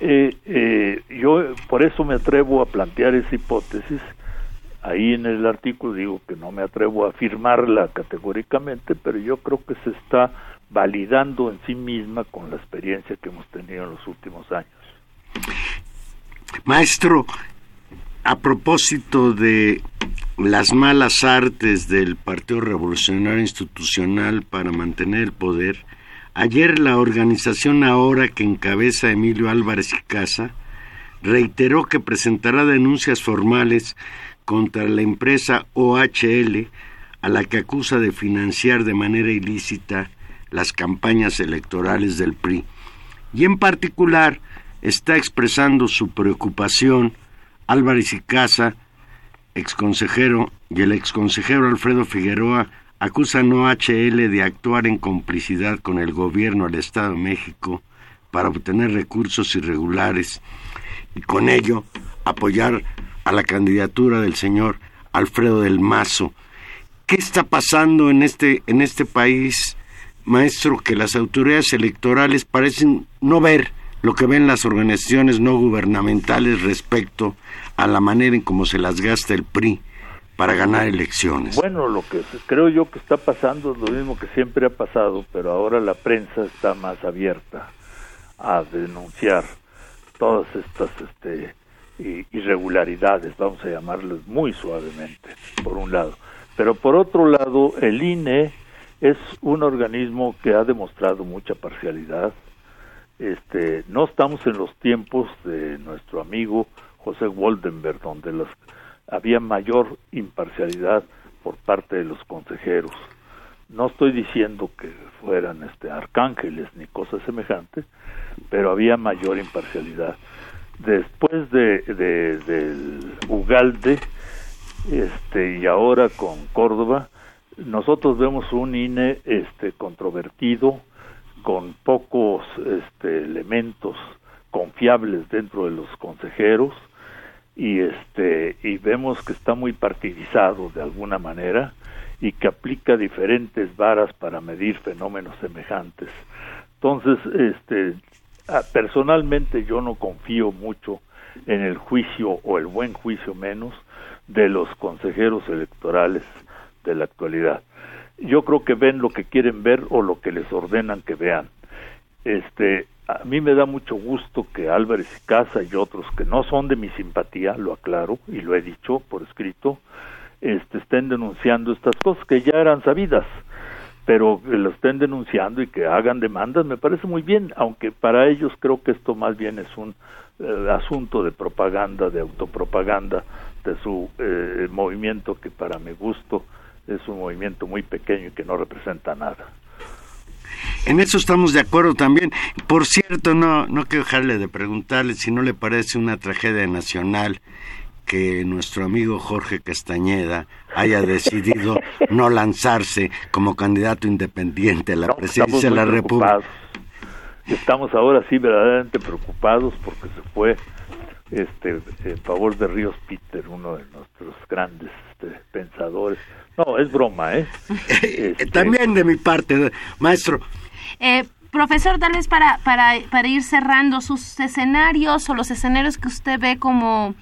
eh, eh, yo por eso me atrevo a plantear esa hipótesis. Ahí en el artículo digo que no me atrevo a afirmarla categóricamente, pero yo creo que se está validando en sí misma con la experiencia que hemos tenido en los últimos años. Maestro, a propósito de las malas artes del Partido Revolucionario Institucional para mantener el poder, ayer la organización ahora que encabeza Emilio Álvarez y Casa reiteró que presentará denuncias formales contra la empresa OHL a la que acusa de financiar de manera ilícita las campañas electorales del PRI. Y en particular está expresando su preocupación Álvarez y Casa, exconsejero, y el exconsejero Alfredo Figueroa acusan a OHL de actuar en complicidad con el gobierno del Estado de México para obtener recursos irregulares y con ello apoyar a la candidatura del señor Alfredo del Mazo. ¿Qué está pasando en este, en este país, maestro, que las autoridades electorales parecen no ver lo que ven las organizaciones no gubernamentales respecto a la manera en cómo se las gasta el PRI para ganar elecciones. Bueno, lo que creo yo que está pasando es lo mismo que siempre ha pasado, pero ahora la prensa está más abierta a denunciar todas estas este, irregularidades, vamos a llamarles muy suavemente, por un lado. Pero por otro lado, el INE es un organismo que ha demostrado mucha parcialidad, este, no estamos en los tiempos de nuestro amigo José Woldenberg, donde las, había mayor imparcialidad por parte de los consejeros. No estoy diciendo que fueran este, arcángeles ni cosas semejantes, pero había mayor imparcialidad. Después de, de del Ugalde este, y ahora con Córdoba, nosotros vemos un INE este, controvertido, con pocos este, elementos confiables dentro de los consejeros y este y vemos que está muy partidizado de alguna manera y que aplica diferentes varas para medir fenómenos semejantes. Entonces, este personalmente yo no confío mucho en el juicio o el buen juicio menos de los consejeros electorales de la actualidad. Yo creo que ven lo que quieren ver o lo que les ordenan que vean. Este, a mí me da mucho gusto que Álvarez y Casa y otros que no son de mi simpatía, lo aclaro y lo he dicho por escrito, este, estén denunciando estas cosas que ya eran sabidas, pero que lo estén denunciando y que hagan demandas me parece muy bien, aunque para ellos creo que esto más bien es un eh, asunto de propaganda, de autopropaganda de su eh, movimiento que para mi gusto es un movimiento muy pequeño y que no representa nada. En eso estamos de acuerdo también. Por cierto, no, no quiero dejarle de preguntarle si no le parece una tragedia nacional que nuestro amigo Jorge Castañeda haya decidido no lanzarse como candidato independiente a la presidencia de la República. Estamos ahora sí verdaderamente preocupados porque se fue este en favor de Ríos Peter, uno de nuestros grandes este, pensadores. No, es broma, ¿eh? Este, También de mi parte, maestro. Eh, profesor, tal vez para, para, para ir cerrando sus escenarios o los escenarios que usted ve como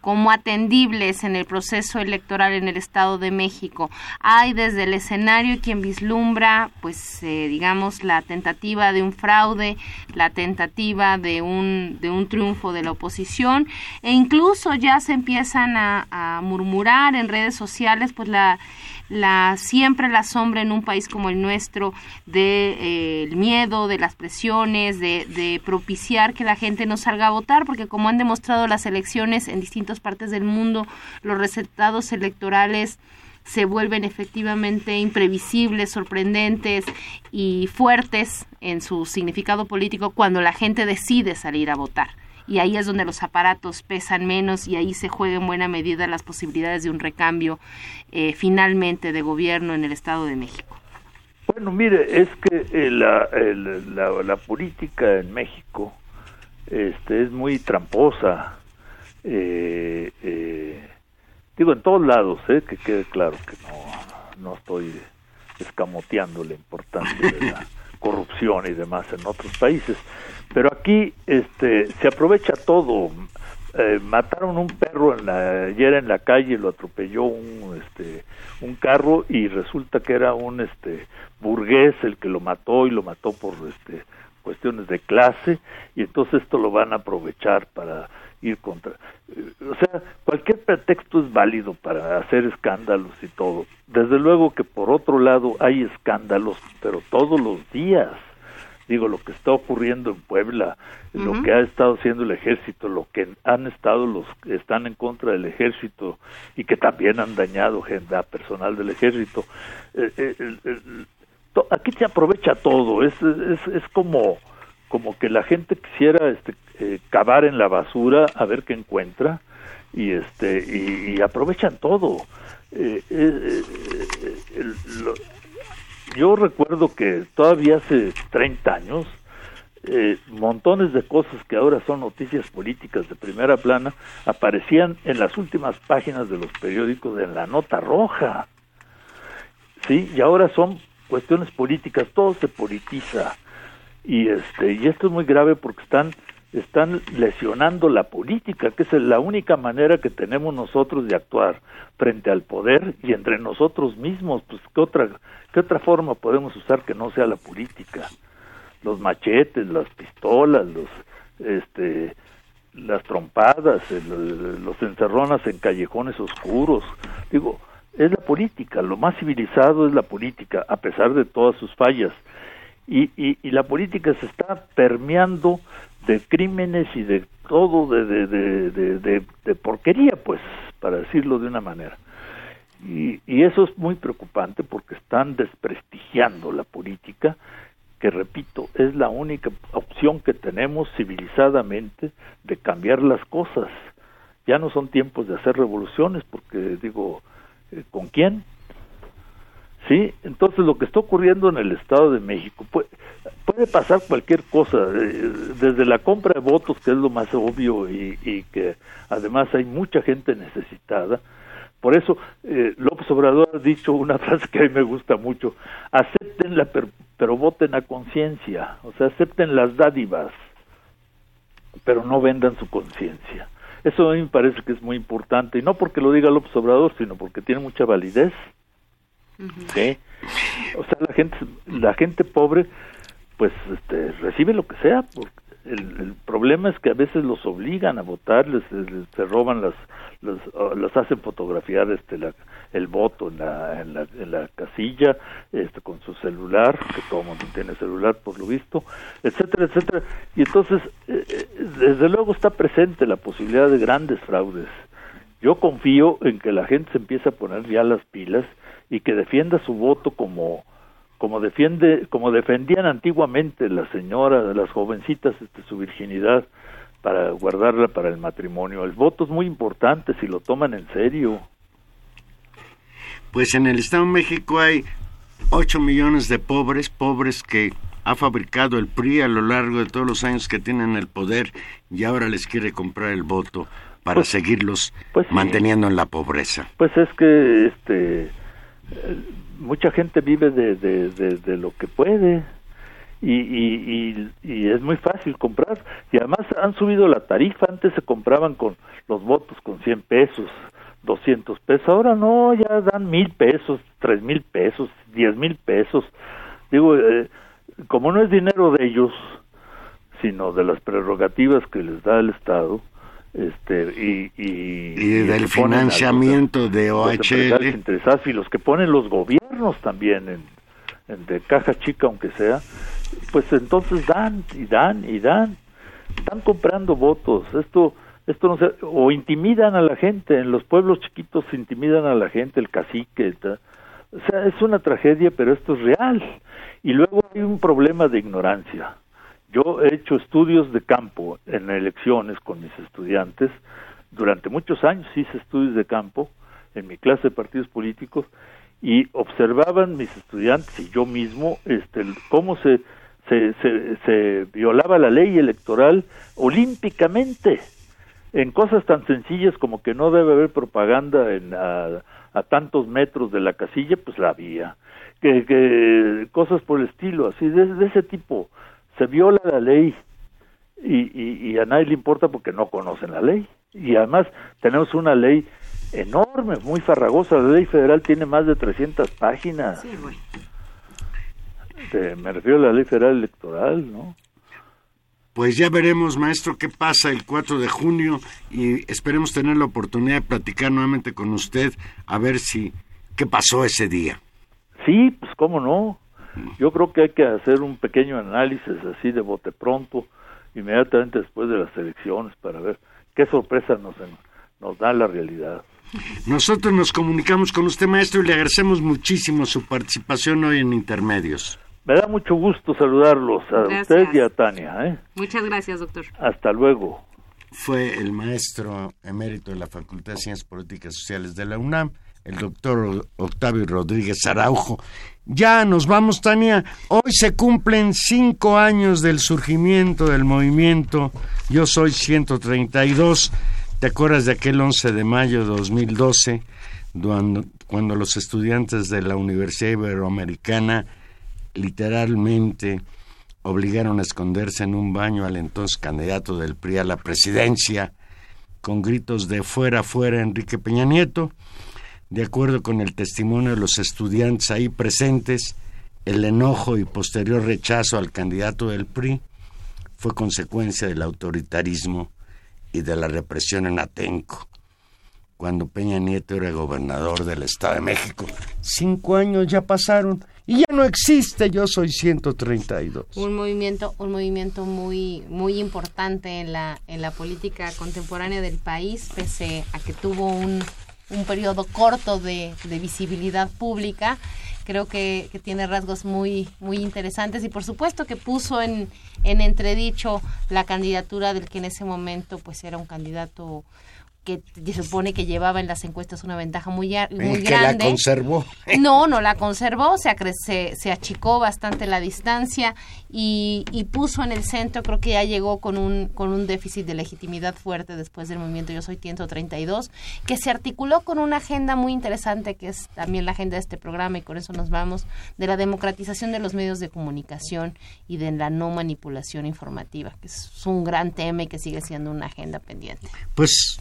como atendibles en el proceso electoral en el Estado de México. Hay desde el escenario quien vislumbra, pues, eh, digamos, la tentativa de un fraude, la tentativa de un, de un triunfo de la oposición, e incluso ya se empiezan a, a murmurar en redes sociales, pues, la la siempre la sombra en un país como el nuestro de eh, el miedo, de las presiones, de, de, propiciar que la gente no salga a votar, porque como han demostrado las elecciones en distintas partes del mundo, los resultados electorales se vuelven efectivamente imprevisibles, sorprendentes y fuertes en su significado político cuando la gente decide salir a votar y ahí es donde los aparatos pesan menos y ahí se juega en buena medida las posibilidades de un recambio eh, finalmente de gobierno en el Estado de México. Bueno, mire, es que eh, la, la, la, política en México este, es muy tramposa. Eh, eh, digo, en todos lados, eh, que quede claro que no, no estoy escamoteando la importancia de la corrupción y demás en otros países, pero aquí este se aprovecha todo. Eh, mataron un perro en la, ayer en la calle lo atropelló un este un carro y resulta que era un este burgués el que lo mató y lo mató por este cuestiones de clase. Y entonces esto lo van a aprovechar para ir contra eh, o sea cualquier pretexto es válido para hacer escándalos y todo. Desde luego que por otro lado hay escándalos pero todos los días. Digo, lo que está ocurriendo en Puebla, lo que ha estado haciendo el ejército, lo que han estado los que están en contra del ejército y que también han dañado gente personal del ejército. Eh, eh, aquí se aprovecha todo, es, es, es como como que la gente quisiera este, eh, cavar en la basura a ver qué encuentra y este y, aprovechan todo eh, lo, yo recuerdo que todavía hace 30 años, eh, montones de cosas que ahora son noticias políticas de primera plana aparecían en las últimas páginas de los periódicos en la nota roja. Sí, y ahora son cuestiones políticas, todo se politiza. Y este y esto es muy grave porque están están lesionando la política, que es la única manera que tenemos nosotros de actuar frente al poder y entre nosotros mismos, pues qué otra qué otra forma podemos usar que no sea la política. Los machetes, las pistolas, los este las trompadas, los encerronas en callejones oscuros. Digo, es la política, lo más civilizado es la política, a pesar de todas sus fallas. Y, y, y la política se está permeando de crímenes y de todo, de, de, de, de, porquería, pues, para decirlo de una manera. Y, y eso es muy preocupante porque están desprestigiando la política, que repito, es la única opción que tenemos civilizadamente de cambiar las cosas. Ya no son tiempos de hacer revoluciones, porque digo, eh, ¿con quién? Sí, entonces lo que está ocurriendo en el Estado de México puede, pasar cualquier cosa, eh, desde la compra de votos, que es lo más obvio y, y que además hay mucha gente necesitada. Por eso eh, López Obrador ha dicho una frase que a mí me gusta mucho, aceptenla pero, pero voten a conciencia, o sea, acepten las dádivas, pero no vendan su conciencia. Eso a mí me parece que es muy importante, y no porque lo diga López Obrador, sino porque tiene mucha validez. ¿Sí? O sea, la gente, la gente pobre, pues este, recibe lo que sea. El, problema es que a veces los obligan a votar, les, se roban las, las, ah, las hacen fotografiar este la, el voto en la, en la, en la casilla, este con su celular, que todo mundo tiene celular por lo visto, etcétera, etcétera. Y entonces, eh, eh, desde luego está presente la posibilidad de grandes fraudes. Yo confío en que la gente se empiece a poner ya las pilas y que defienda su voto como como defiende como defendían antiguamente las señoras, las jovencitas este, su virginidad para guardarla para el matrimonio. El voto es muy importante si lo toman en serio. Pues en el Estado de México hay 8 millones de pobres, pobres que ha fabricado el PRI a lo largo de todos los años que tienen el poder y ahora les quiere comprar el voto para Pues- seguirlos pues sí. manteniendo en la pobreza. Pues es que este mucha gente vive de, de, de, de lo que puede y, y, y, y es muy fácil comprar. Y además han subido la tarifa. Antes se compraban con los votos con 100 pesos 200 pesos. Ahora no ya dan mil pesos tres mil pesos diez mil pesos. Digo eh, como no es dinero de ellos sino de las prerrogativas que les da el Estado este y y, Y del los- financiamiento de OHL. interesados y los que ponen los gobiernos también en, en de caja chica aunque sea pues entonces dan y dan y dan. Están comprando votos. Esto esto no se o intimidan a la gente. En los pueblos chiquitos intimidan a la gente el cacique o sea es una tragedia pero esto es real. Y luego hay un problema de ignorancia yo he hecho estudios de campo en elecciones con mis estudiantes. Durante muchos años hice estudios de campo en mi clase de partidos políticos y observaban mis estudiantes y yo mismo este, cómo se, se, se, se violaba la ley electoral olímpicamente en cosas tan sencillas como que no debe haber propaganda en, a, tantos metros de la casilla, pues la había. Que, que cosas por el estilo, así de ese tipo. Se viola la ley y, y, y a nadie le importa porque no conocen la ley. Y además tenemos una ley enorme, muy farragosa. La ley federal tiene más de 300 páginas. Este, me refiero a la ley federal electoral, ¿no? Pues ya veremos, maestro, qué pasa el 4 de junio y esperemos tener la oportunidad de platicar nuevamente con usted a ver si qué pasó ese día. Sí, pues cómo no. Yo creo que hay que hacer un pequeño análisis así de bote pronto, inmediatamente después de las elecciones, para ver qué sorpresa nos, nos da la realidad. Nosotros nos comunicamos con usted, maestro, y le agradecemos muchísimo su participación hoy en Intermedios. Me da mucho gusto saludarlos a Gracias. usted y a Tania. ¿eh? Muchas gracias, doctor. Hasta luego. Fue el maestro emérito de la Facultad de Ciencias Políticas y Sociales de la UNAM, el doctor Octavio Rodríguez Araujo. Ya nos vamos, Tania. Hoy se cumplen cinco años del surgimiento del movimiento Yo Soy 132. ¿Te acuerdas de aquel 11 de mayo de 2012, cuando, cuando los estudiantes de la Universidad Iberoamericana literalmente obligaron a esconderse en un baño al entonces candidato del PRI a la presidencia, con gritos de fuera, fuera Enrique Peña Nieto? De acuerdo con el testimonio de los estudiantes ahí presentes, el enojo y posterior rechazo al candidato del PRI fue consecuencia del autoritarismo y de la represión en Atenco, cuando Peña Nieto era gobernador del Estado de México. Cinco años ya pasaron y ya no existe Yo Soy 132. un movimiento un movimiento muy muy importante en la en la política contemporánea del país pese a que tuvo un, un periodo corto de, visibilidad pública. Creo que, que tiene rasgos muy muy interesantes y por supuesto que puso en en entredicho la candidatura del que en ese momento pues era un candidato que se supone que llevaba en las encuestas una ventaja muy, a- muy que la grande. conservó. No, no la conservó, se, se, se achicó bastante la distancia y, y puso en el centro, creo que ya llegó con un, con un déficit de legitimidad fuerte después del movimiento Yo Soy 132, que se articuló con una agenda muy interesante, que es también la agenda de este programa, y con eso nos vamos, de la democratización de los medios de comunicación y de la no manipulación informativa, que es un gran tema y que sigue siendo una agenda pendiente. Pues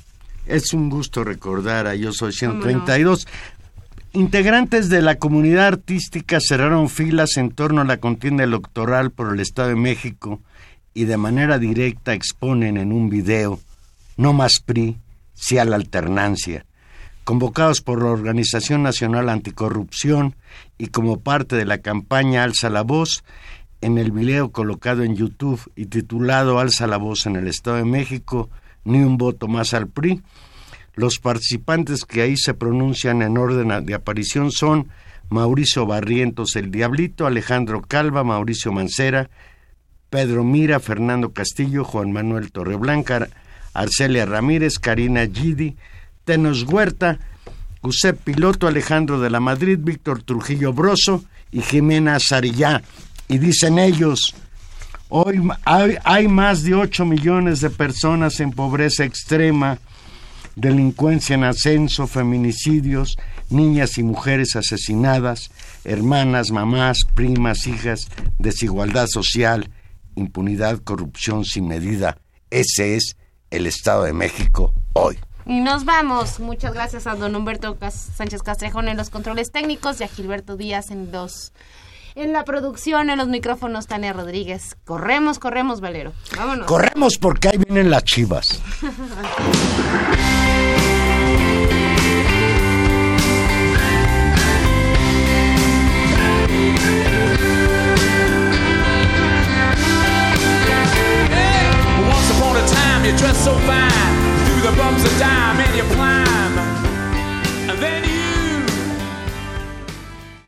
es un gusto recordar a Yo Soy ¿Cómo no? 132. Integrantes de la comunidad artística cerraron filas en torno a la contienda electoral por el Estado de México y de manera directa exponen en un video no más PRI, sí a la alternancia, convocados por la Organización Nacional Anticorrupción y como parte de la campaña Alza la Voz, en el video colocado en YouTube y titulado Alza la Voz en el Estado de México, ni un voto más al PRI. Los participantes que ahí se pronuncian en orden de aparición son Mauricio Barrientos el Diablito, Alejandro Calva, Mauricio Mancera, Pedro Mira, Fernando Castillo, Juan Manuel Torreblanca, Arcelia Ramírez, Karina Gidi, Tenos Huerta, José Piloto, Alejandro de la Madrid, Víctor Trujillo Broso y Jimena Sarillá. Y dicen ellos, hoy hay, más de 8 millones de personas en pobreza extrema, delincuencia en ascenso, feminicidios, niñas y mujeres asesinadas, hermanas, mamás, primas, hijas, desigualdad social, impunidad, corrupción sin medida. Ese es el Estado de México hoy. Y nos vamos. Muchas gracias a don Humberto Sánchez Castrejón en los controles técnicos y a Gilberto Díaz en los en la producción, en los micrófonos, Tania Rodríguez. Corremos, corremos, Valero. Vámonos. Corremos porque ahí vienen las chivas. Once upon a time, you dressed so fine, through the bumps of dime, and you climb,